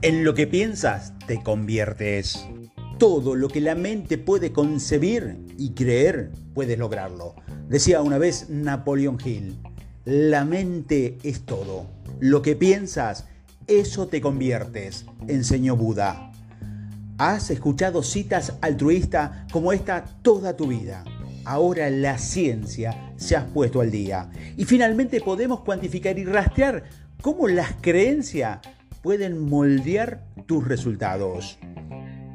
En lo que piensas, te conviertes. Todo lo que la mente puede concebir y creer, puedes lograrlo. Decía una vez Napoleón Hill, la mente es todo. Lo que piensas, eso te conviertes, enseñó Buda. Has escuchado citas altruistas como esta toda tu vida. Ahora la ciencia se ha puesto al día. Y finalmente podemos cuantificar y rastrear cómo las creencias pueden moldear tus resultados.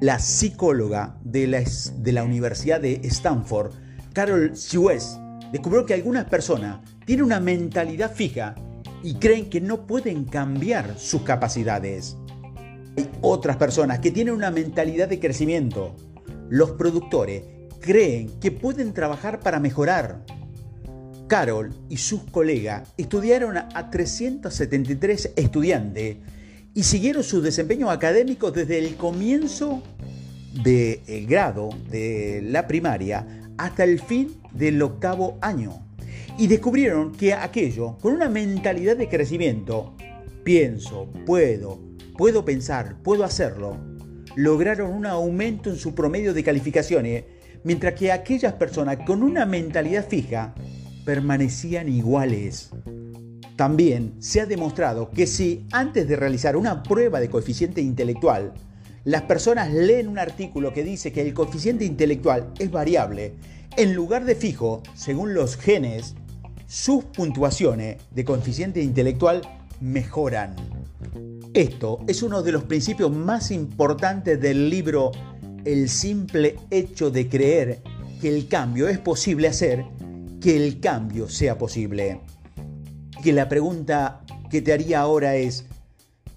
La psicóloga de la, de la Universidad de Stanford, Carol Suez, descubrió que algunas personas tienen una mentalidad fija y creen que no pueden cambiar sus capacidades. Hay otras personas que tienen una mentalidad de crecimiento. Los productores creen que pueden trabajar para mejorar. Carol y sus colegas estudiaron a 373 estudiantes y siguieron su desempeño académico desde el comienzo del grado de la primaria hasta el fin del octavo año. Y descubrieron que aquello, con una mentalidad de crecimiento, pienso, puedo, puedo pensar, puedo hacerlo, lograron un aumento en su promedio de calificaciones, mientras que aquellas personas con una mentalidad fija permanecían iguales. También se ha demostrado que si antes de realizar una prueba de coeficiente intelectual, las personas leen un artículo que dice que el coeficiente intelectual es variable, en lugar de fijo, según los genes, sus puntuaciones de coeficiente intelectual mejoran. Esto es uno de los principios más importantes del libro El simple hecho de creer que el cambio es posible hacer que el cambio sea posible que la pregunta que te haría ahora es,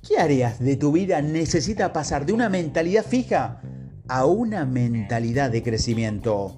¿qué áreas de tu vida necesita pasar de una mentalidad fija a una mentalidad de crecimiento?